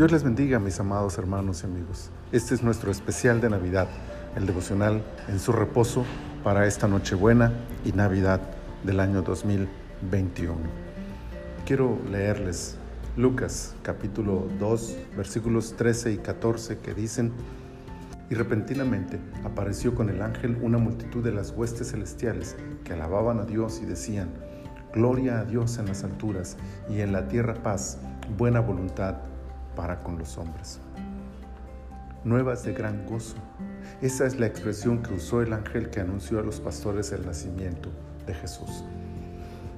Dios les bendiga, mis amados hermanos y amigos. Este es nuestro especial de Navidad, el devocional en su reposo para esta Nochebuena y Navidad del año 2021. Quiero leerles Lucas capítulo 2 versículos 13 y 14 que dicen, y repentinamente apareció con el ángel una multitud de las huestes celestiales que alababan a Dios y decían, Gloria a Dios en las alturas y en la tierra paz, buena voluntad para con los hombres. Nuevas de gran gozo. Esa es la expresión que usó el ángel que anunció a los pastores el nacimiento de Jesús.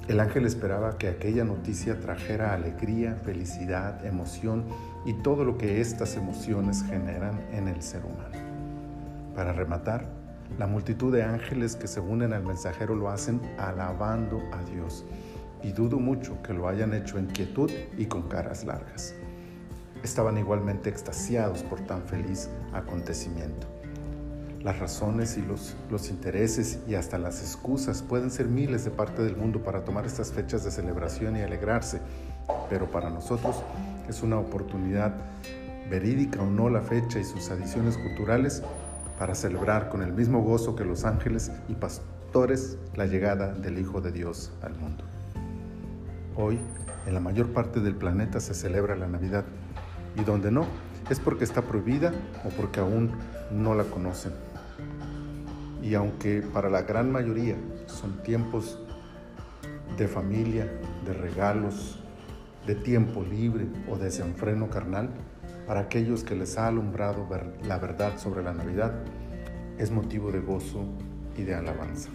El ángel esperaba que aquella noticia trajera alegría, felicidad, emoción y todo lo que estas emociones generan en el ser humano. Para rematar, la multitud de ángeles que se unen al mensajero lo hacen alabando a Dios y dudo mucho que lo hayan hecho en quietud y con caras largas. Estaban igualmente extasiados por tan feliz acontecimiento. Las razones y los, intereses y hasta las excusas pueden ser miles de parte del mundo para tomar estas fechas de celebración y alegrarse, pero para nosotros es una oportunidad, verídica o no la fecha y sus adiciones culturales, para celebrar con el mismo gozo que los ángeles y pastores la llegada del Hijo de Dios al mundo. Hoy, en la mayor parte del planeta se celebra la Navidad y donde no, es porque está prohibida o porque aún no la conocen. Y aunque para la gran mayoría son tiempos de familia, de regalos, de tiempo libre o de desenfreno carnal, para aquellos que les ha alumbrado la verdad sobre la Navidad, es motivo de gozo y de alabanza.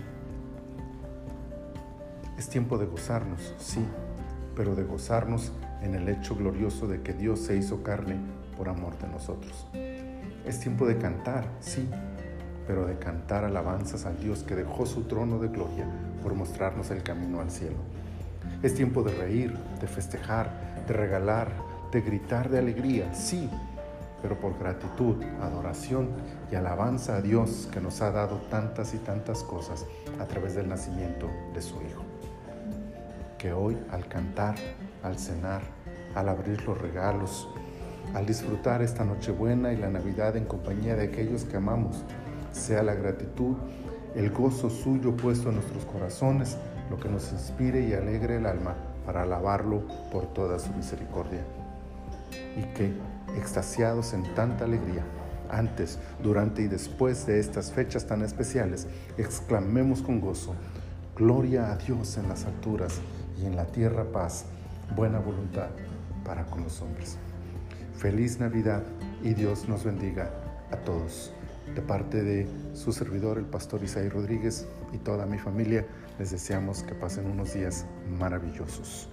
Es tiempo de gozarnos, sí, pero de gozarnos en el hecho glorioso de que Dios se hizo carne por amor de nosotros. Es tiempo de cantar, sí, pero de cantar alabanzas al Dios que dejó su trono de gloria por mostrarnos el camino al cielo. Es tiempo de reír, de festejar, de regalar, de gritar de alegría, sí, pero por gratitud, adoración y alabanza a Dios que nos ha dado tantas y tantas cosas a través del nacimiento de su Hijo. Que hoy al cantar, al cenar, al abrir los regalos, al disfrutar esta Nochebuena y la Navidad en compañía de aquellos que amamos, sea la gratitud, el gozo suyo puesto en nuestros corazones, lo que nos inspire y alegre el alma para alabarlo por toda su misericordia. Y que, extasiados en tanta alegría, antes, durante y después de estas fechas tan especiales, exclamemos con gozo, Gloria a Dios en las alturas y en la tierra paz, buena voluntad para con los hombres. Feliz Navidad y Dios nos bendiga a todos. De parte de su servidor, el pastor Isaí Rodríguez y toda mi familia, les deseamos que pasen unos días maravillosos.